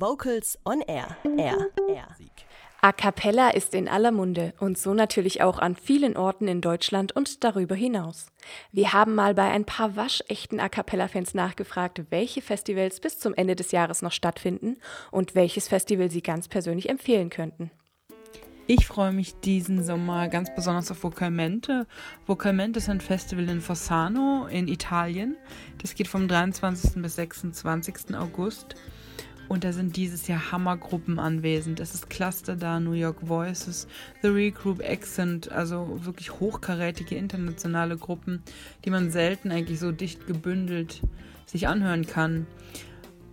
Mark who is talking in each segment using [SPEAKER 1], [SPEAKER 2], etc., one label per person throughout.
[SPEAKER 1] Vocals on Air. Air. Air.
[SPEAKER 2] A cappella ist in aller Munde und so natürlich auch an vielen Orten in Deutschland und darüber hinaus. Wir haben mal bei ein paar waschechten A cappella-Fans nachgefragt, welche Festivals bis zum Ende des Jahres noch stattfinden und welches Festival sie ganz persönlich empfehlen könnten.
[SPEAKER 3] Ich freue mich diesen Sommer ganz besonders auf Vocalmente. Vocalmente ist ein Festival in Fossano in Italien. Das geht vom 23. bis 26. August. Und da sind dieses Jahr Hammergruppen anwesend. Es ist Cluster da, New York Voices, The Regroup, Accent, also wirklich hochkarätige internationale Gruppen, die man selten eigentlich so dicht gebündelt sich anhören kann.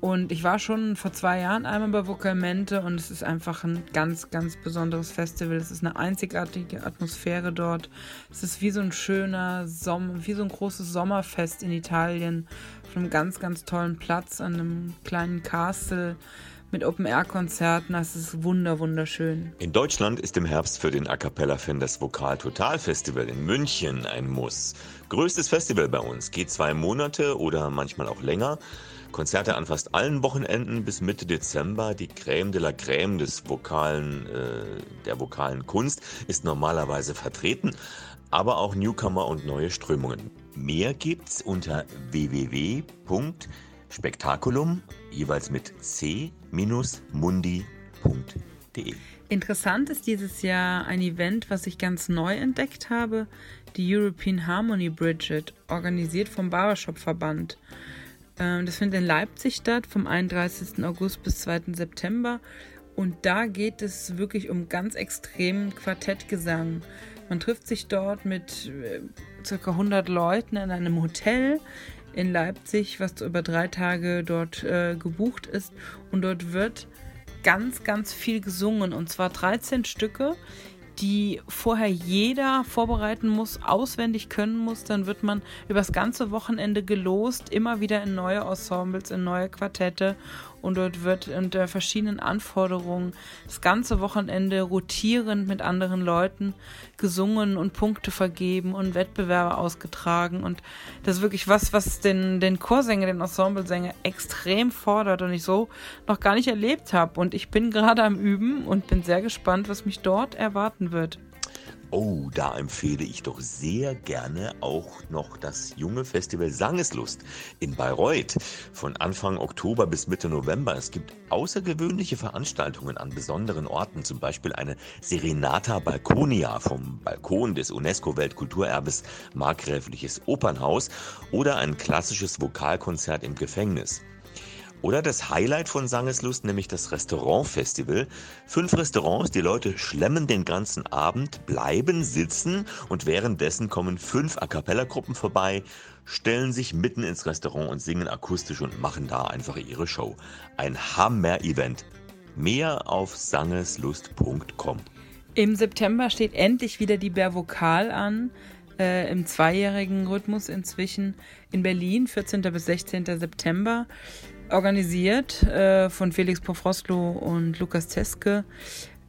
[SPEAKER 3] Und ich war schon vor zwei Jahren einmal bei Vocalmente und es ist einfach ein ganz, ganz besonderes Festival. Es ist eine einzigartige Atmosphäre dort. Es ist wie so ein schöner Sommer, wie so ein großes Sommerfest in Italien. Auf einem ganz, ganz tollen Platz, an einem kleinen Castle mit Open-Air-Konzerten. Das ist wunder, wunderschön.
[SPEAKER 4] In Deutschland ist im Herbst für den A Cappella-Fan das Vokal Total Festival in München ein Muss. Größtes Festival bei uns, geht zwei Monate oder manchmal auch länger. Konzerte an fast allen Wochenenden bis Mitte Dezember. Die Crème de la Crème des vokalen, äh, der vokalen Kunst ist normalerweise vertreten, aber auch Newcomer und neue Strömungen. Mehr gibt's unter www.spektakulum, jeweils mit c-mundi.de.
[SPEAKER 3] Interessant ist dieses Jahr ein Event, was ich ganz neu entdeckt habe, die European Harmony Bridget, organisiert vom Barbershop-Verband. Ähm, das findet in Leipzig statt, vom 31. August bis 2. September. Und da geht es wirklich um ganz extremen Quartettgesang. Man trifft sich dort mit äh, ca. 100 Leuten in einem Hotel in Leipzig, was über drei Tage dort äh, gebucht ist. Und dort wird ganz, ganz viel gesungen. Und zwar 13 Stücke die vorher jeder vorbereiten muss, auswendig können muss. Dann wird man übers ganze Wochenende gelost, immer wieder in neue Ensembles, in neue Quartette und dort wird unter verschiedenen Anforderungen das ganze Wochenende rotierend mit anderen Leuten gesungen und Punkte vergeben und Wettbewerbe ausgetragen und das ist wirklich was, was den, den Chorsänger, den Ensemblesänger extrem fordert und ich so noch gar nicht erlebt habe und ich bin gerade am Üben und bin sehr gespannt, was mich dort erwarten wird.
[SPEAKER 4] Oh, da empfehle ich doch sehr gerne auch noch das junge Festival Sangeslust in Bayreuth von Anfang Oktober bis Mitte November. Es gibt außergewöhnliche Veranstaltungen an besonderen Orten, zum Beispiel eine Serenata Balconia vom Balkon des UNESCO-Weltkulturerbes Markgräfliches Opernhaus oder ein klassisches Vokalkonzert im Gefängnis. Oder das Highlight von Sangeslust, nämlich das Restaurantfestival. Fünf Restaurants, die Leute schlemmen den ganzen Abend, bleiben sitzen und währenddessen kommen fünf A Cappella-Gruppen vorbei, stellen sich mitten ins Restaurant und singen akustisch und machen da einfach ihre Show. Ein Hammer-Event. Mehr auf sangeslust.com.
[SPEAKER 3] Im September steht endlich wieder die Bär Vokal an. Äh, Im zweijährigen Rhythmus inzwischen in Berlin, 14. bis 16. September organisiert äh, von Felix Pofroslo und Lukas Teske.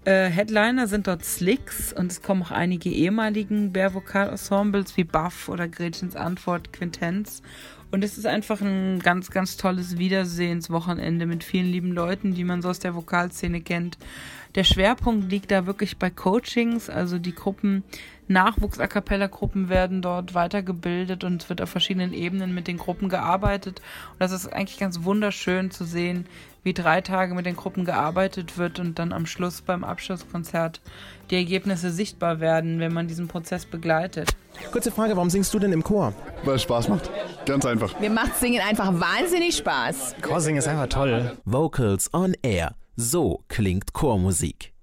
[SPEAKER 3] Äh, Headliner sind dort Slicks und es kommen auch einige ehemaligen Bär-Vokal-Ensembles wie Buff oder Gretchens Antwort Quintenz. Und es ist einfach ein ganz, ganz tolles Wiedersehenswochenende mit vielen lieben Leuten, die man so aus der Vokalszene kennt. Der Schwerpunkt liegt da wirklich bei Coachings, also die Gruppen, Nachwuchs-A-Cappella-Gruppen werden dort weitergebildet und es wird auf verschiedenen Ebenen mit den Gruppen gearbeitet. Und das ist eigentlich ganz wunderschön zu sehen, wie drei Tage mit den Gruppen gearbeitet wird und dann am Schluss beim Abschlusskonzert die Ergebnisse sichtbar werden, wenn man diesen Prozess begleitet.
[SPEAKER 5] Kurze Frage, warum singst du denn im Chor?
[SPEAKER 6] Weil es Spaß macht. Ganz einfach.
[SPEAKER 7] Mir macht Singen einfach wahnsinnig Spaß.
[SPEAKER 5] Chorsingen ist einfach toll.
[SPEAKER 1] Vocals on Air. So klingt Chormusik.